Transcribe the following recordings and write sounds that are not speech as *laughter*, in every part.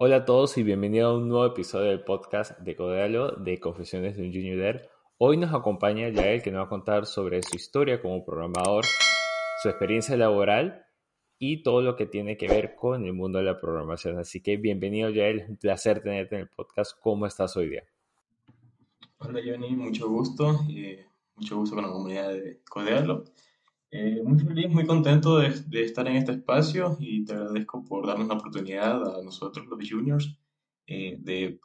Hola a todos y bienvenidos a un nuevo episodio del podcast de Codealo de Confesiones de un Junior Hoy nos acompaña Yael que nos va a contar sobre su historia como programador, su experiencia laboral y todo lo que tiene que ver con el mundo de la programación. Así que bienvenido Yael, es un placer tenerte en el podcast. ¿Cómo estás hoy día? Hola Johnny, mucho gusto y mucho gusto con la comunidad de Codealo. Eh, muy feliz, muy contento de, estar en este espacio y te agradezco por darnos la oportunidad a nosotros los juniors eh, de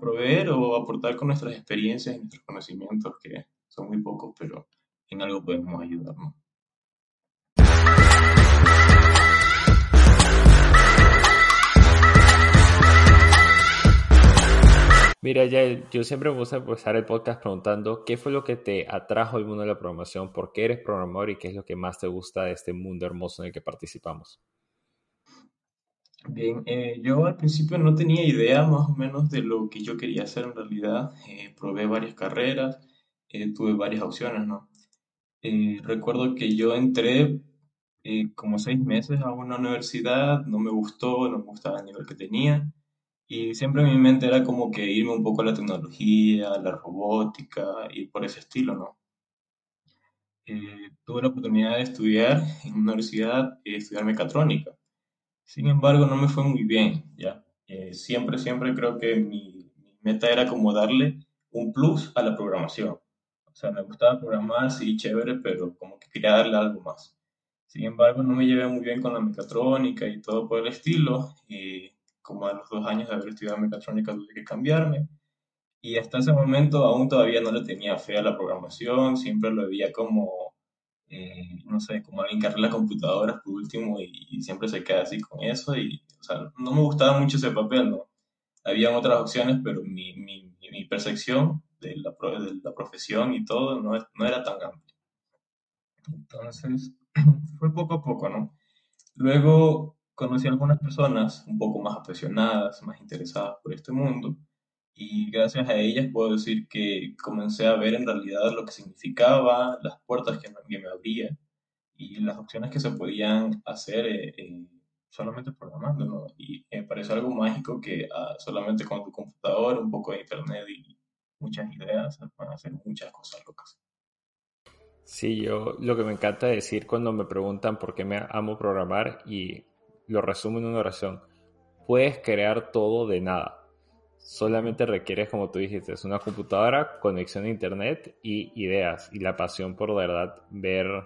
proveer o aportar con nuestras experiencias y nuestros conocimientos, que son muy pocos, pero en algo podemos ayudarnos. Mira, ya yo siempre me gusta empezar el podcast preguntando qué fue lo que te atrajo al mundo de la programación, por qué eres programador y qué es lo que más te gusta de este mundo hermoso en el que participamos. Bien, eh, yo al principio no tenía idea más o menos de lo que yo quería hacer en realidad. Eh, probé varias carreras, eh, tuve varias opciones, ¿no? recuerdo que yo entré como seis meses a una universidad, no me gustó, no me gustaba el nivel que tenía. Y siempre en mi mente era como que irme un poco a la tecnología, a la robótica y por ese estilo, ¿no? Eh, tuve la oportunidad de estudiar en una universidad, eh, estudiar mecatrónica. Sin embargo, no me fue muy bien, ¿ya? Eh, siempre, siempre creo que mi, meta era como darle un plus a la programación. O sea, me gustaba programar, sí, chévere, pero como que quería darle algo más. Sin embargo, no me llevé muy bien con la mecatrónica y todo por el estilo. Y como a los dos años de haber estudiado mecatrónica tuve que cambiarme. Y hasta ese momento aún todavía no le tenía fe a la programación, siempre lo veía como, eh, no sé, como alguien que arregla computadoras por último y, siempre se queda así con eso. Y, o sea, no me gustaba mucho ese papel, ¿no? Habían otras opciones, pero mi, mi, mi percepción de la, de la, profesión y todo no, no era tan amplia. Entonces, *clears throat* fue poco a poco, ¿no? Luego conocí a algunas personas un poco más apasionadas, más interesadas por este mundo, y gracias a ellas puedo decir que comencé a ver en realidad lo que significaba, las puertas que me, abría y las opciones que se podían hacer eh, eh, solamente programando, ¿no? Y me parece algo mágico que ah, solamente con tu computador, un poco de internet y muchas ideas, van a hacer muchas cosas locas. Sí, yo lo que me encanta decir cuando me preguntan por qué me amo programar y lo resumo en una oración. Puedes crear todo de nada. Solamente requieres, como tú dijiste, una computadora, conexión a internet y ideas y la pasión por verdad ver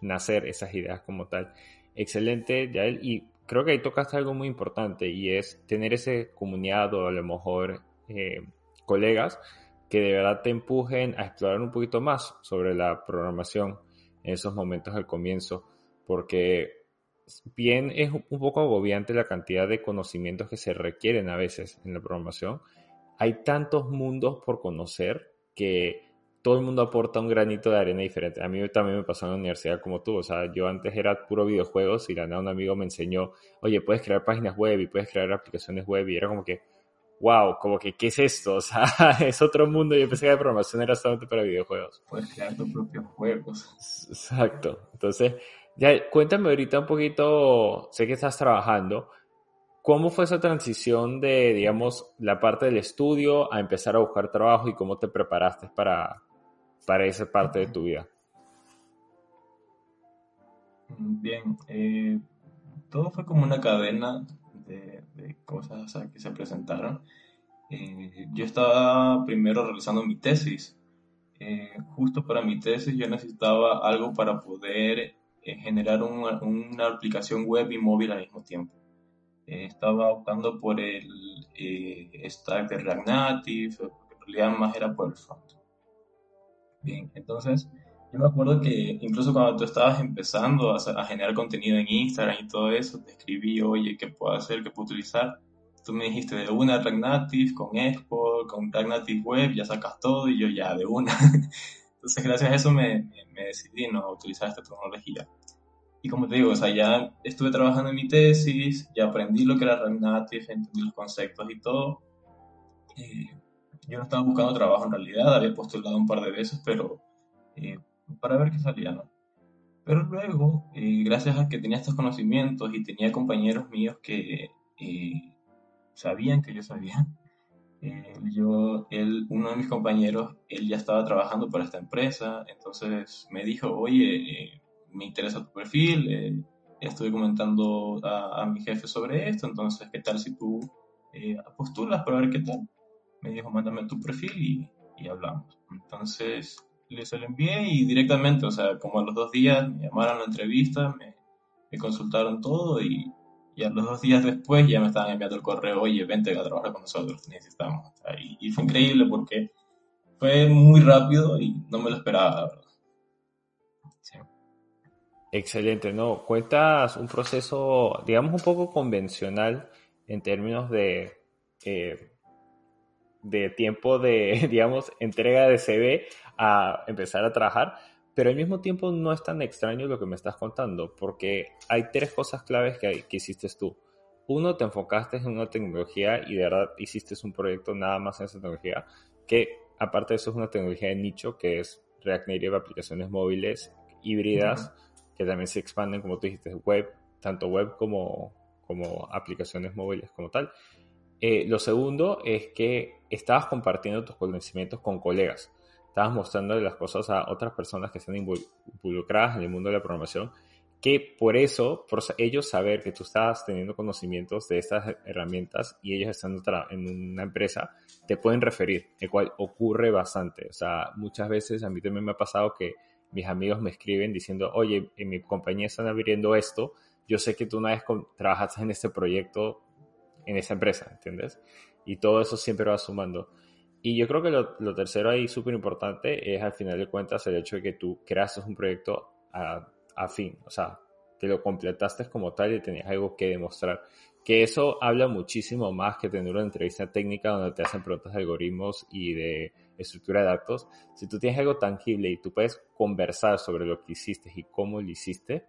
nacer esas ideas como tal. Excelente, Yael. Y creo que ahí tocaste algo muy importante y es tener ese comunidad o a lo mejor eh, colegas que de verdad te empujen a explorar un poquito más sobre la programación en esos momentos al comienzo, porque bien es un poco agobiante la cantidad de conocimientos que se requieren a veces en la programación. Hay tantos mundos por conocer que todo el mundo aporta un granito de arena diferente. A mí también me pasó en la universidad como tú. O sea, yo antes era puro videojuegos y la nada un amigo me enseñó, oye, puedes crear páginas web y puedes crear aplicaciones web y era como que, wow, como que, ¿qué es esto? *laughs* O sea, es otro mundo. Yo pensé que la programación era solamente para videojuegos. Puedes crear tus propios juegos. Exacto. Entonces, ya, cuéntame ahorita un poquito, sé que estás trabajando, ¿cómo fue esa transición de, digamos, la parte del estudio a empezar a buscar trabajo y cómo te preparaste para, para esa parte de tu vida? Bien, eh, todo fue como una cadena de, cosas que se presentaron. Eh, yo estaba primero realizando mi tesis. Eh, justo para mi tesis yo necesitaba algo para poder generar una, una, aplicación web y móvil al mismo tiempo. Eh, estaba optando por el eh, stack de React Native, en realidad más era por el front. Bien, entonces yo me acuerdo que incluso cuando tú estabas empezando a, a, generar contenido en Instagram y todo eso, te escribí, oye, ¿qué puedo hacer? ¿Qué puedo utilizar? Tú me dijiste de una React Native, con Expo, con React Native Web, ya sacas todo y yo ya de una. *laughs* Entonces, gracias a eso me, me, decidí ¿no? utilizar esta tecnología. Y como te digo, o sea, ya estuve trabajando en mi tesis, ya aprendí lo que era React Native, entendí los conceptos y todo. Eh, yo no estaba buscando trabajo en realidad, había postulado un par de veces, pero eh, para ver qué salía, ¿no? Pero luego, eh, gracias a que tenía estos conocimientos y tenía compañeros míos que sabían que yo sabía. *laughs* Eh, yo, él, uno de mis compañeros, él ya estaba trabajando para esta empresa, entonces me dijo, oye, eh, me interesa tu perfil, eh, estoy comentando a, mi jefe sobre esto, entonces, ¿qué tal si tú postulas para ver qué tal? Me dijo, mándame tu perfil y, y hablamos. Entonces, les lo envié y directamente, o sea, como a los dos días me llamaron a la entrevista, me, consultaron todo y y a los dos días después ya me estaban enviando el correo, oye, vente a trabajar con nosotros, necesitamos. Y, y fue increíble porque fue muy rápido y no me lo esperaba, la verdad. Excelente, ¿no? Cuentas un proceso, digamos, un poco convencional en términos de, eh, de tiempo de, *laughs* digamos, entrega de CV a empezar a trabajar, pero al mismo tiempo no es tan extraño lo que me estás contando, porque hay tres cosas claves que, que hiciste tú. Uno, te enfocaste en una tecnología y de verdad hiciste un proyecto nada más en esa tecnología, que aparte de eso es una tecnología de nicho, que es React Native, aplicaciones móviles híbridas, que también se expanden, como tú dijiste, web, tanto web como, como aplicaciones móviles como tal. Eh, lo segundo es que estabas compartiendo tus conocimientos con colegas estabas mostrando las cosas a otras personas que están involucradas en el mundo de la programación, que por eso, por ellos saber que tú estabas teniendo conocimientos de estas herramientas y ellos están en una empresa, te pueden referir, el cual ocurre bastante. O sea, muchas veces a mí también me ha pasado que mis amigos me escriben diciendo, oye, en mi compañía están abriendo esto, yo sé que tú una vez trabajaste en este proyecto en esa empresa, ¿entiendes? Y todo eso siempre va sumando. Y yo creo que lo, tercero ahí súper importante es al final de cuentas el hecho de que tú creaste un proyecto a, a, fin, o sea, que lo completaste como tal y tenías algo que demostrar. Que eso habla muchísimo más que tener una entrevista técnica donde te hacen preguntas de algoritmos y de estructura de datos. Si tú tienes algo tangible y tú puedes conversar sobre lo que hiciste y cómo lo hiciste,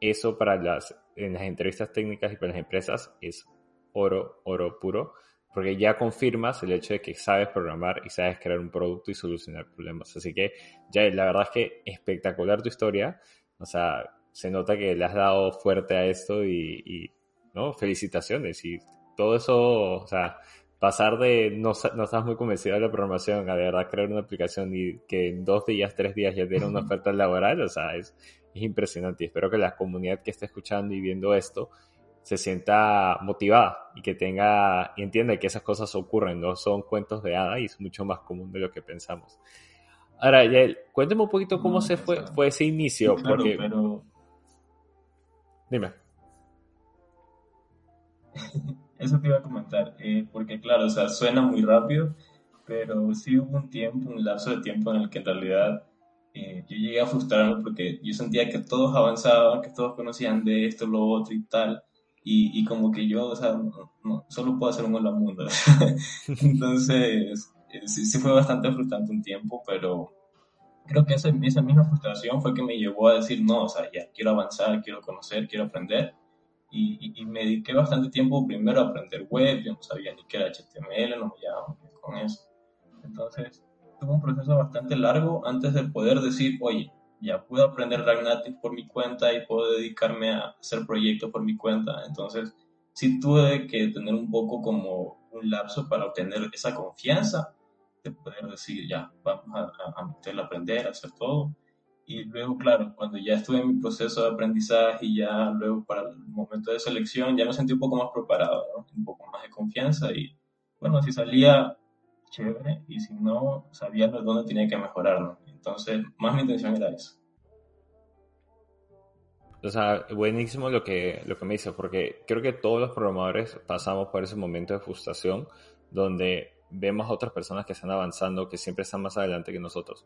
eso para las, en las entrevistas técnicas y para las empresas es oro, oro puro porque ya confirmas el hecho de que sabes programar y sabes crear un producto y solucionar problemas. Así que ya la verdad es que espectacular tu historia, o sea, se nota que le has dado fuerte a esto y, ¿no? Felicitaciones y todo eso, o sea, pasar de no, no estás muy convencido de la programación a de verdad crear una aplicación y que en dos días, tres días ya tiene una oferta laboral, o sea, es, es impresionante. Y espero que la comunidad que esté escuchando y viendo esto se sienta motivada y que tenga y entienda que esas cosas ocurren, no son cuentos de hada y es mucho más común de lo que pensamos. Ahora, Yael, cuéntame un poquito cómo se fue, fue ese inicio, porque... Pero... Dime. *laughs* Eso te iba a comentar, eh, porque claro, o sea, suena muy rápido, pero sí hubo un tiempo, un lapso de tiempo en el que en realidad eh, yo llegué a frustrarme porque yo sentía que todos avanzaban, que todos conocían de esto, lo otro y tal, y, y como que yo, o sea, no, solo puedo hacer un hola mundo. *laughs* Entonces, eh, sí, sí, fue bastante frustrante un tiempo, pero creo que esa, esa misma frustración fue que me llevó a decir, no, o sea, ya quiero avanzar, quiero conocer, quiero aprender. Y, me dediqué bastante tiempo primero a aprender web, yo no sabía ni qué era HTML, no me llevaba con eso. Entonces, tuve un proceso bastante largo antes de poder decir, oye, ya puedo aprender React por mi cuenta y puedo dedicarme a hacer proyectos por mi cuenta. Entonces, sí tuve que tener un poco como un lapso para obtener esa confianza de poder decir, ya, vamos a, a aprender, a hacer todo. Y luego, claro, cuando ya estuve en mi proceso de aprendizaje y ya luego para el momento de selección, ya me sentí un poco más preparado, un poco más de confianza y bueno, si salía chévere y si no, sabía dónde tenía que mejorarlo. Entonces, más mi intención era eso. O sea, buenísimo lo que, lo que me dices, porque creo que todos los programadores pasamos por ese momento de frustración donde vemos a otras personas que están avanzando, que siempre están más adelante que nosotros.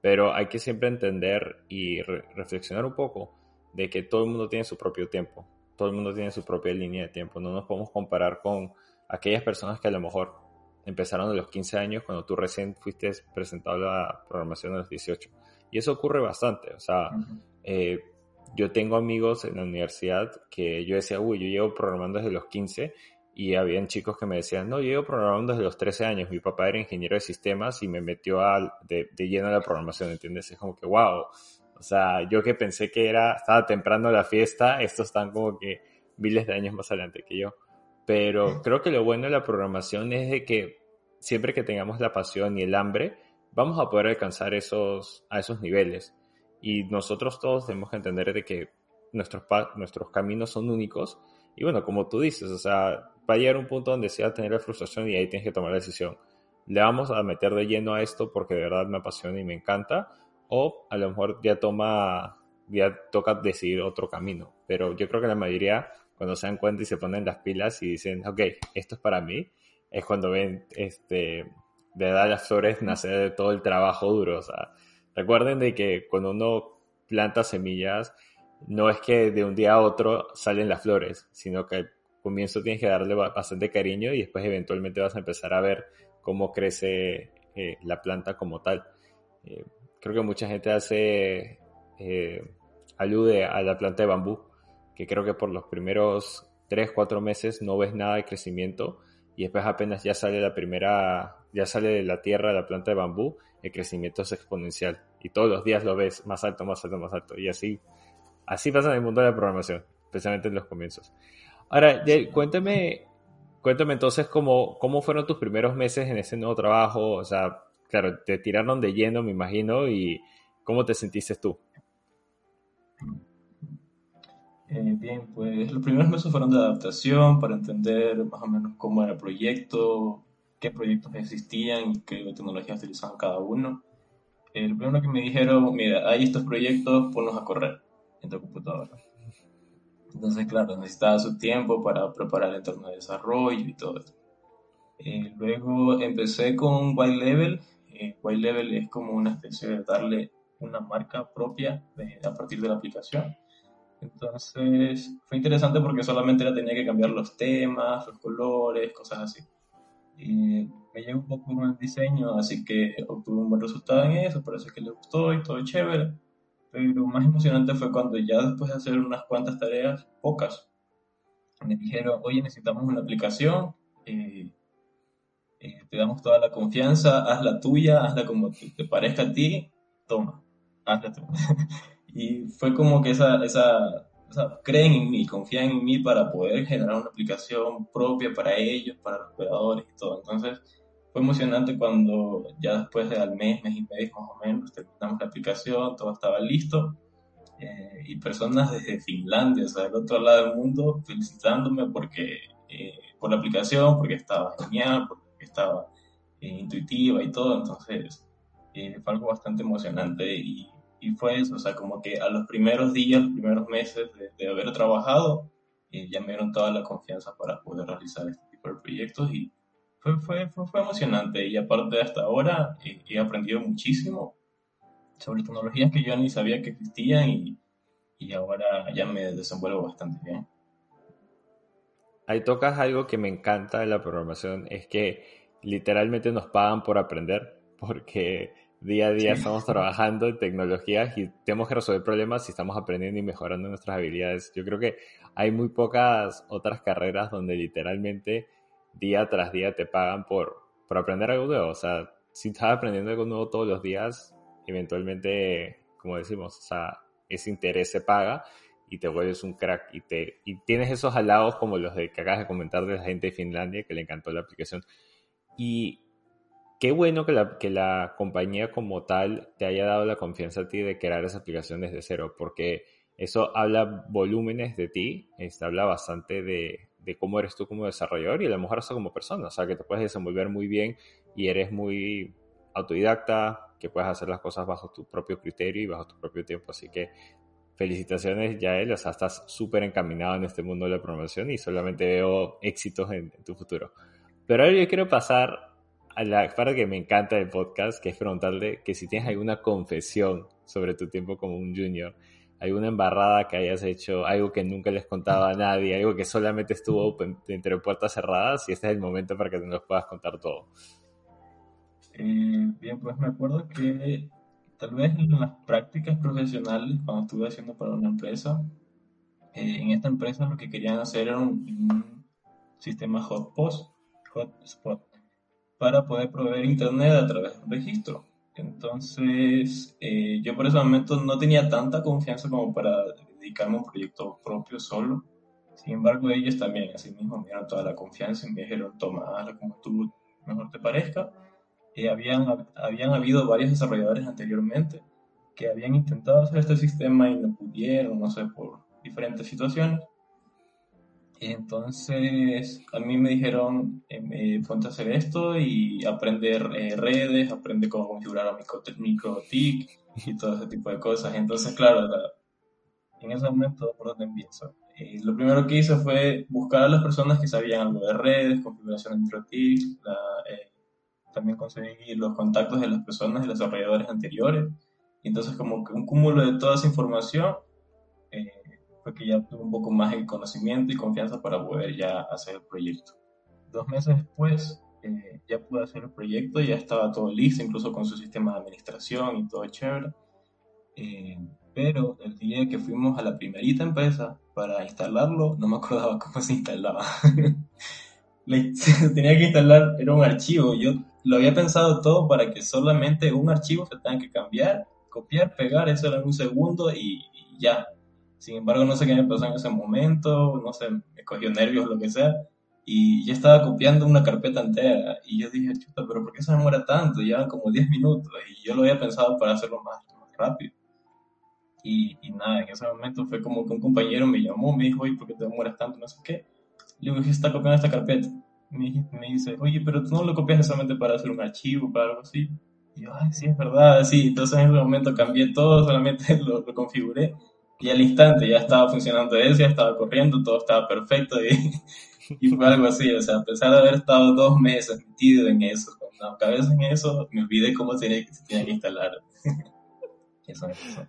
Pero hay que siempre entender y reflexionar un poco de que todo el mundo tiene su propio tiempo, todo el mundo tiene su propia línea de tiempo. No nos podemos comparar con aquellas personas que a lo mejor empezaron a los 15 años cuando tú recién fuiste presentado la programación a los 18. Y eso ocurre bastante. O sea, eh, yo tengo amigos en la universidad que yo decía, uy, yo llevo programando desde los 15 y habían chicos que me decían, no, llevo programando desde los 13 años. Mi papá era ingeniero de sistemas y me metió a, de, de lleno a la programación, ¿entiendes? Es como que, wow. O sea, yo que pensé que era, estaba temprano la fiesta, estos están como que miles de años más adelante que yo. pero creo que lo bueno de la programación es de que siempre que tengamos la pasión y el hambre, vamos a poder alcanzar esos, a esos niveles. Y nosotros todos tenemos que entender de que nuestros, nuestros caminos son únicos. Y bueno, como tú dices, o sea, va a llegar un punto donde se va a tener la frustración y ahí tienes que tomar la decisión. Le vamos a meter de lleno a esto porque de verdad me apasiona y me encanta. O a lo mejor ya toma, ya toca decidir otro camino. Pero yo creo que la mayoría, cuando se dan cuenta y se ponen las pilas y dicen, ok, esto es para mí, es cuando ven, este, de verdad las flores nacer de todo el trabajo duro. Recuerden de que cuando uno planta semillas, no es que de un día a otro salen las flores, sino que comienzo tienes que darle bastante cariño y después eventualmente vas a empezar a ver cómo crece eh, la planta como tal. Eh, creo que mucha gente hace, eh, alude a la planta de bambú, que creo que por los primeros 3, 4 meses no ves nada de crecimiento y después apenas ya sale la primera, ya sale de la tierra la planta de bambú, el crecimiento es exponencial y todos los días lo ves más alto, más alto, más alto y así, así pasa en el mundo de la programación, especialmente en los comienzos. Ahora, cuéntame, cuéntame entonces cómo, cómo fueron tus primeros meses en ese nuevo trabajo, o sea, claro, te tiraron de lleno, me imagino, y cómo te sentiste tú. Eh, bien, pues los primeros meses fueron de adaptación para entender más o menos cómo era el proyecto, qué proyectos existían y qué tecnologías utilizaban cada uno. El primero que me dijeron, mira, hay estos proyectos, ponlos a correr en tu computadora. Entonces, claro, necesitaba su tiempo para preparar el entorno de desarrollo y todo eso. Eh, luego empecé con White Level. Eh, White Level es como una especie de darle una marca propia a partir de la aplicación. Entonces fue interesante porque solamente era tenía que cambiar los temas, los colores, cosas así. Y me llegó un poco con el diseño, así que obtuve un buen resultado en eso, por eso es que le gustó y todo chévere. Pero más emocionante fue cuando ya después de hacer unas cuantas tareas, pocas, me dijeron, oye, necesitamos una aplicación, eh, eh, te damos toda la confianza, haz la tuya, hazla como te, te parezca a ti, toma, hazla tú. *laughs* Y fue como que esa, esa, creen en mí, confían en mí para poder generar una aplicación propia para ellos, para los operadores y todo. Entonces, fue emocionante cuando ya después de al mes, mes y medio más o menos, terminamos la aplicación, todo estaba listo. Eh, y personas desde Finlandia, o sea, del otro lado del mundo, felicitándome porque, eh, por la aplicación, porque estaba genial, porque estaba eh, intuitiva y todo. Entonces, fue algo bastante emocionante y y fue eso, o sea, como que a los primeros días, los primeros meses de, haber trabajado, eh, ya me dieron toda la confianza para poder realizar este tipo de proyectos y fue, fue, fue, emocionante y aparte hasta ahora eh, he aprendido muchísimo sobre tecnologías que yo ni sabía que existían y, y ahora ya me desenvuelvo bastante bien. Ahí tocas algo que me encanta de la programación, es que literalmente nos pagan por aprender, porque Día a día estamos trabajando en tecnologías y tenemos que resolver problemas y estamos aprendiendo y mejorando nuestras habilidades. Yo creo que hay muy pocas otras carreras donde literalmente día tras día te pagan por, por aprender algo nuevo. O sea, si estás aprendiendo algo nuevo todos los días, eventualmente, como decimos, o sea, ese interés se paga y te vuelves un crack y, te, y tienes esos halagos como los de que acabas de comentar de la gente de Finlandia que le encantó la aplicación. Y qué bueno que la, que la compañía como tal te haya dado la confianza a ti de crear esa aplicación desde cero, porque eso habla volúmenes de ti, este, habla bastante de, de, cómo eres tú como desarrollador y a lo mejor hasta como persona, o sea, que te puedes desenvolver muy bien y eres muy autodidacta, que puedes hacer las cosas bajo tu propio criterio y bajo tu propio tiempo, así que felicitaciones Yael, o sea, estás súper encaminado en este mundo de la promoción y solamente veo éxitos en, en tu futuro. Pero ahora yo quiero pasar a la parte que me encanta del podcast, que es preguntarle que si tienes alguna confesión sobre tu tiempo como un junior, alguna embarrada que hayas hecho, algo que nunca les contaba a nadie, algo que solamente estuvo entre puertas cerradas y este es el momento para que nos puedas contar todo. Eh, bien, pues me acuerdo que tal vez en las prácticas profesionales, cuando estuve haciendo para una empresa, eh, en esta empresa lo que querían hacer era un, sistema hotspot, hotspot para poder proveer internet a través de un registro. Entonces, eh, yo por ese momento no tenía tanta confianza como para dedicarme a un proyecto propio solo, Sin embargo, ellos también, así mismo, me dieron toda la confianza y me dijeron, toma, hazlo como tú mejor te parezca. Eh, habían, habían habido varios desarrolladores anteriormente que habían intentado hacer este sistema y no pudieron, no sé, por diferentes situaciones. Entonces, a mí me dijeron, eh, ponte a hacer esto y aprender eh, redes, aprende cómo configurar a MicroTik y todo ese tipo de cosas. Entonces, claro, en ese momento, ¿por dónde empiezo? Eh, lo primero que hice fue buscar a las personas que sabían algo de redes, configuración de MicroTik, eh, también conseguir los contactos de las personas, de los desarrolladores anteriores. Y entonces, como que un cúmulo de toda esa información eh, que ya tuve un poco más de conocimiento y confianza para poder ya hacer el proyecto. Dos meses después eh, ya pude hacer el proyecto, ya estaba todo listo, incluso con su sistema de administración y todo chévere. Eh, pero el día que fuimos a la primerita empresa para instalarlo, no me acordaba *laughs* cómo se instalaba. *laughs* *laughs* tenía que instalar, era un archivo. Yo lo había pensado todo para que solamente un archivo se tenga que cambiar, copiar, pegar, eso era en un segundo y ya. Sin embargo, no sé qué me pasó en ese momento, no sé, me cogió nervios, lo que sea, y yo estaba copiando una carpeta entera, y yo dije, chuta, pero ¿por qué se demora tanto? Llevan como 10 minutos, y yo lo había pensado para hacerlo más, rápido. Y, y, nada, en ese momento fue como que un compañero me llamó, me dijo, oye, ¿por qué te demoras tanto? No sé qué. Le digo, está copiando esta carpeta. Me, me dice, oye, pero tú no lo copias solamente para hacer un archivo, para algo así. Y yo, ay, sí, es verdad, sí. Entonces en ese momento cambié todo, solamente *laughs* lo, lo configuré y al instante ya estaba funcionando eso, ya estaba corriendo, todo estaba perfecto y, *laughs* y fue algo así, o sea, a pesar de haber estado dos meses metido en eso, con la cabeza en eso, me olvidé cómo tenía, se tenía que instalar. *laughs* eso me pasó.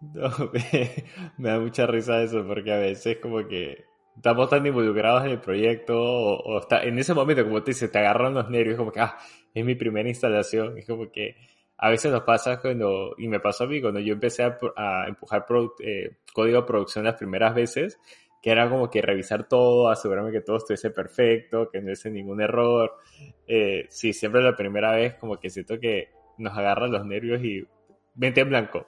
No, *laughs* me, da mucha risa eso, porque a veces como que estamos tan involucrados en el proyecto, o, está, en ese momento, como te dices, te agarran los nervios, como que, ah, es mi primera instalación, es como que a veces nos pasa cuando, y me pasó a mí, cuando yo empecé a, empujar eh, código de producción las primeras veces, que era como que revisar todo, asegurarme que todo estuviese perfecto, que no hubiese ningún error. Eh, sí, siempre la primera vez como que siento que nos agarran los nervios y mente en blanco.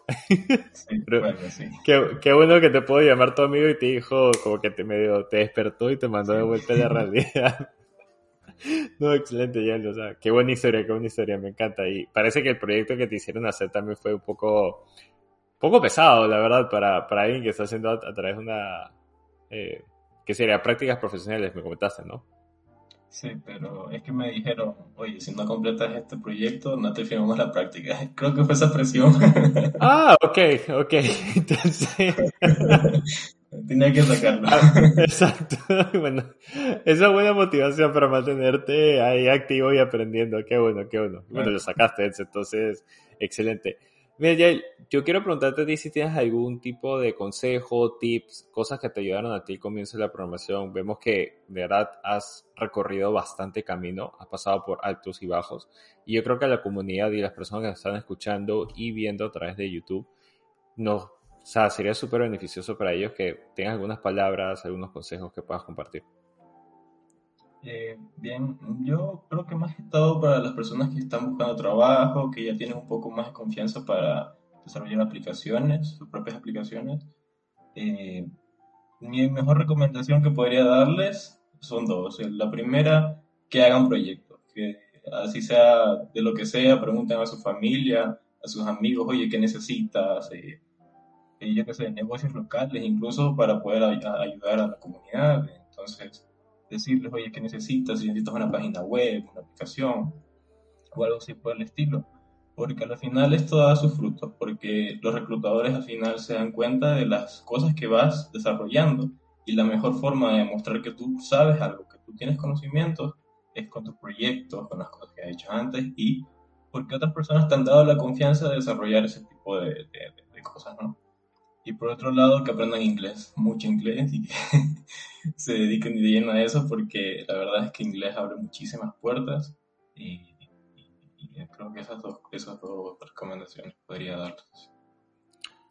Sí, *laughs* Qué, bueno que te puedo llamar tu amigo y te dijo, como que te medio, te despertó y te mandó de vuelta a la *laughs* realidad. *laughs* No, excelente, ya, o sea, qué buena historia, qué buena historia, me encanta. Y parece que el proyecto que te hicieron hacer también fue un poco, poco pesado, la verdad, para, para alguien que está haciendo a, través de una, eh, ¿qué sería? Prácticas profesionales, me comentaste, ¿no? Sí, pero es que me dijeron, oye, si no completas este proyecto, no te firmamos la práctica. *laughs* Creo que fue esa presión. Ah, ok, ok. *laughs* Entonces... Tenía que sacarlo. Ah, *laughs* exacto. *laughs* Bueno, esa buena motivación para mantenerte ahí activo y aprendiendo. Qué bueno, qué bueno. Bueno, lo sacaste, entonces, excelente. Mira, yo quiero preguntarte a ti si tienes algún tipo de consejo, tips, cosas que te ayudaron a ti al comienzo de la programación. Vemos que de verdad has recorrido bastante camino, has pasado por altos y bajos. Y yo creo que la comunidad y las personas que nos están escuchando y viendo a través de YouTube nos sea, sería súper beneficioso para ellos que tengas algunas palabras, algunos consejos que puedas compartir. Eh, bien, yo creo que más que todo para las personas que están buscando trabajo, que ya tienen un poco más de confianza para desarrollar aplicaciones, sus propias aplicaciones. Eh, mi mejor recomendación que podría darles son dos. La primera, que hagan proyectos, que así sea de lo que sea, pregunten a su familia, a sus amigos, oye, ¿qué necesitas? Eh, eh, yo qué sé, negocios locales, incluso para poder ayudar a la comunidad. Entonces, decirles, oye, ¿qué necesitas? Si necesitas una página web, una aplicación o algo así por el estilo. Porque al final esto da sus frutos, porque los reclutadores al final se dan cuenta de las cosas que vas desarrollando y la mejor forma de demostrar que tú sabes algo, que tú tienes conocimientos, es con tus proyectos, con las cosas que has hecho antes y porque otras personas te han dado la confianza de desarrollar ese tipo de, de, de cosas, ¿no? Y por otro lado, que aprendan inglés, mucho inglés y que *laughs* se dediquen de lleno a eso porque la verdad es que inglés abre muchísimas puertas y, creo que esas dos, esas dos recomendaciones podría darles.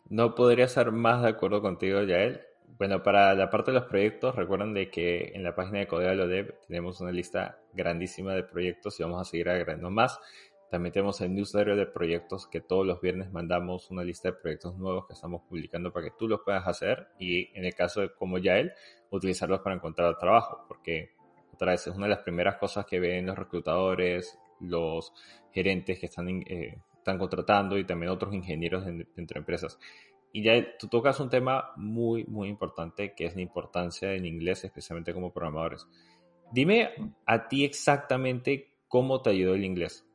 No podría ser más de acuerdo contigo, Yael. Bueno, para la parte de los proyectos, recuerden de que en la página de Codea Lodev tenemos una lista grandísima de proyectos y vamos a seguir agregando más. También tenemos el newsletter de proyectos que todos los viernes mandamos una lista de proyectos nuevos que estamos publicando para que tú los puedas hacer y en el caso de como ya él, utilizarlos para encontrar trabajo, porque otra vez es una de las primeras cosas que ven los reclutadores, los gerentes que están, eh, están contratando y también otros ingenieros entre empresas. Y ya tú tocas un tema muy, muy importante, que es la importancia del inglés, especialmente como programadores. Dime a ti exactamente cómo te ayudó el inglés.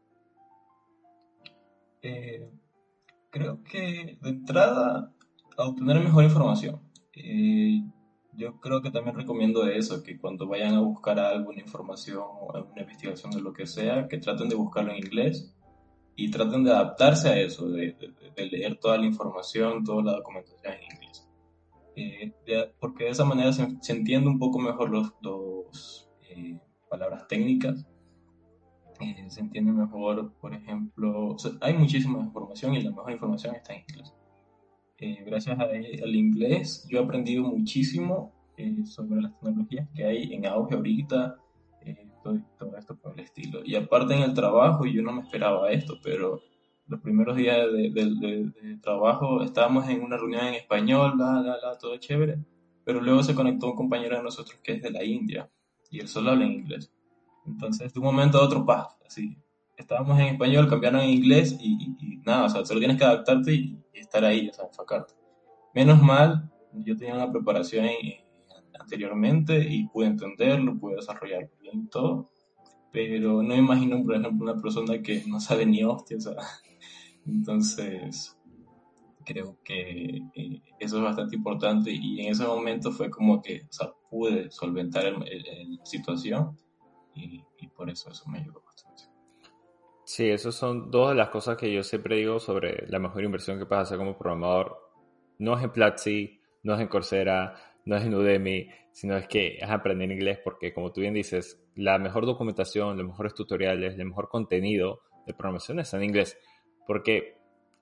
Eh, creo que de entrada, a obtener mejor información. Eh, yo creo que también recomiendo eso, que cuando vayan a buscar alguna información o alguna investigación de lo que sea, que traten de buscarlo en inglés y traten de adaptarse a eso, de, leer toda la información, toda la documentación en inglés. Eh, porque de esa manera se, entiende un poco mejor los, dos eh, palabras técnicas, eh, se entiende mejor, por ejemplo, hay muchísima información y la mejor información está en inglés. gracias al inglés yo he aprendido muchísimo sobre las tecnologías que hay en auge ahorita, todo, esto por el estilo. Y aparte en el trabajo, yo no me esperaba esto, pero los primeros días de, trabajo estábamos en una reunión en español, la, la, la, todo chévere, pero luego se conectó un compañero de nosotros que es de la India y él solo habla en inglés. Entonces, de un momento a otro, paz, así. Estábamos en español, cambiaron en inglés y, nada, o sea, solo tienes que adaptarte y, estar ahí, o sea, enfocarte. Menos mal, yo tenía una preparación en, anteriormente y pude entenderlo, pude desarrollarlo bien y todo, pero no imagino, por ejemplo, una persona que no sabe ni hostia, o sea, *laughs* entonces creo que eh, eso es bastante importante y en ese momento fue como que, o sea, pude solventar la situación y, y, por eso eso me ayudó bastante. Sí, esas son dos de las cosas que yo siempre digo sobre la mejor inversión que puedes hacer como programador. No es en Platzi, no es en Coursera, no es en Udemy, sino es que es aprender inglés porque, como tú bien dices, la mejor documentación, los mejores tutoriales, el mejor contenido de programación está en inglés. Porque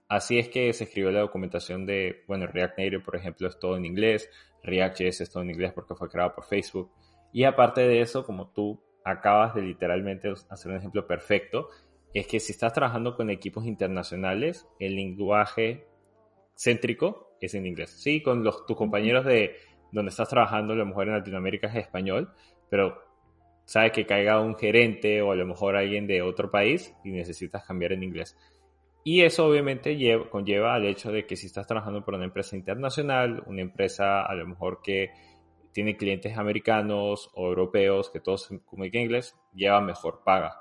así es que se escribió la documentación de, bueno, React Native, por ejemplo, es todo en inglés, React.js es todo en inglés porque fue creado por Facebook. Y aparte de eso, como tú acabas de literalmente hacer un ejemplo perfecto, es que si estás trabajando con equipos internacionales, el lenguaje céntrico es en inglés. Sí, con los, tus compañeros de donde estás trabajando, a lo mejor en Latinoamérica es español, pero sabes que caiga un gerente o a lo mejor alguien de otro país y necesitas cambiar en inglés. Y eso obviamente conlleva al hecho de que si estás trabajando por una empresa internacional, una empresa a lo mejor que tiene clientes americanos o europeos que todos comunican inglés, lleva mejor paga,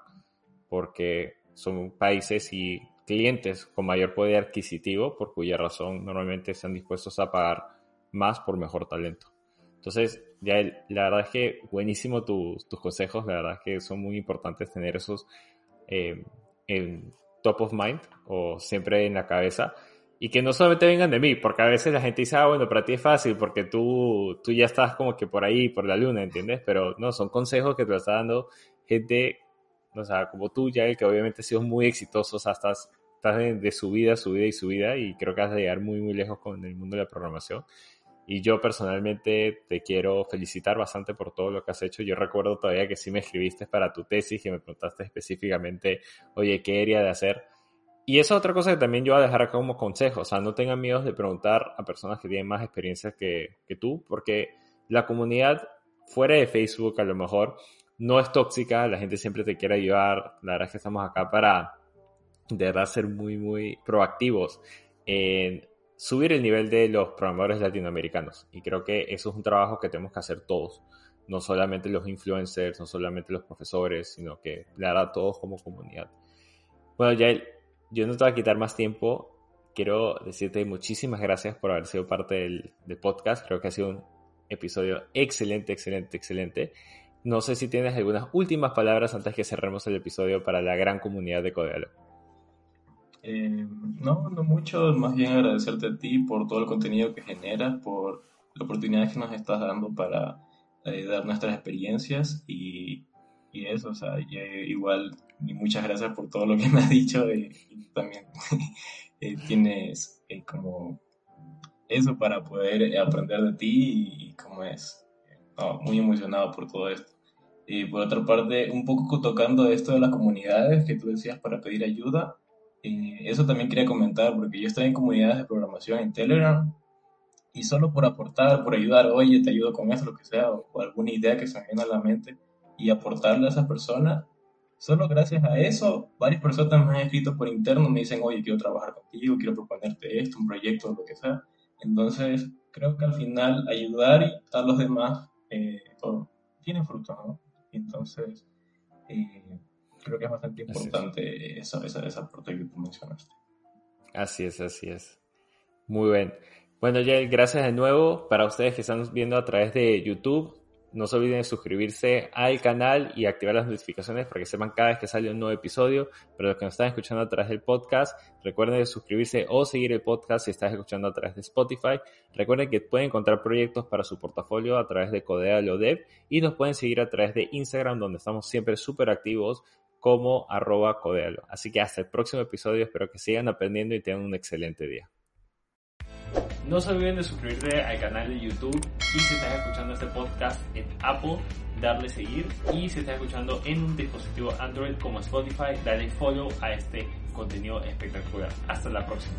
porque son países y clientes con mayor poder adquisitivo, por cuya razón normalmente están dispuestos a pagar más por mejor talento. Entonces, ya la verdad es que buenísimo tus, tus consejos, la verdad es que son muy importantes tener esos eh, en top of mind o siempre en la cabeza y que no solamente vengan de mí, porque a veces la gente dice, ah, bueno, para ti es fácil porque tú, tú ya estás como que por ahí, por la luna, ¿entiendes? Pero no, son consejos que te lo está dando gente, o sea, como tú, ya que obviamente ha sido muy exitoso, o sea, estás, estás de, de subida, subida y subida y creo que vas a llegar muy, muy lejos con el mundo de la programación. Y yo personalmente te quiero felicitar bastante por todo lo que has hecho. Yo recuerdo todavía que sí me escribiste para tu tesis, que me preguntaste específicamente, oye, ¿qué haría de hacer? Y esa es otra cosa que también yo voy a dejar acá como consejo. O sea, no tengan miedo de preguntar a personas que tienen más experiencia que, que tú, porque la comunidad fuera de Facebook a lo mejor no es tóxica, la gente siempre te quiere ayudar. La verdad es que estamos acá para de verdad ser muy, muy proactivos en subir el nivel de los programadores latinoamericanos. Y creo que eso es un trabajo que tenemos que hacer todos. No solamente los influencers, no solamente los profesores, sino que le hará todos como comunidad. Bueno, Yael, yo no te voy a quitar más tiempo. Quiero decirte muchísimas gracias por haber sido parte del, podcast. Creo que ha sido un episodio excelente, excelente, excelente. No sé si tienes algunas últimas palabras antes que cerremos el episodio para la gran comunidad de Codealo. Eh, no, no mucho, más bien agradecerte a ti por todo el contenido que generas, por la oportunidad que nos estás dando para eh, dar nuestras experiencias y, y eso, o sea, igual, y muchas gracias por todo lo que me has dicho y, también *laughs* eh, tienes como eso para poder aprender de ti y, como es, muy emocionado por todo esto. Y por otra parte, un poco tocando esto de las comunidades que tú decías para pedir ayuda, eso también quería comentar porque yo estoy en comunidades de programación en Telegram y solo por aportar, por ayudar, oye, te ayudo con eso, lo que sea, o, alguna idea que se me viene a la mente y aportarle a esas personas, solo gracias a eso, varias personas me han escrito por interno, me dicen, oye, quiero trabajar contigo, quiero proponerte esto, un proyecto, lo que sea. Entonces, creo que al final ayudar a los demás eh, tiene fruto, ¿no? Entonces, eh, creo que es bastante importante esa, esa, esa aporte que tú mencionaste. Así es, así es. Muy bien. Bueno, Yael, gracias de nuevo. Para ustedes que están viendo a través de YouTube, no se olviden de suscribirse al canal y activar las notificaciones para que sepan cada vez que sale un nuevo episodio. Pero los que nos están escuchando a través del podcast, recuerden de suscribirse o seguir el podcast si estás escuchando a través de Spotify. Recuerden que pueden encontrar proyectos para su portafolio a través de Codealo Dev y nos pueden seguir a través de Instagram donde estamos siempre súper activos como arroba Codealo. Así que hasta el próximo episodio, espero que sigan aprendiendo y tengan un excelente día. No se olviden de suscribirse al canal de YouTube y si estás escuchando este podcast en Apple, darle seguir y si estás escuchando en un dispositivo Android como Spotify, dale follow a este contenido espectacular. Hasta la próxima.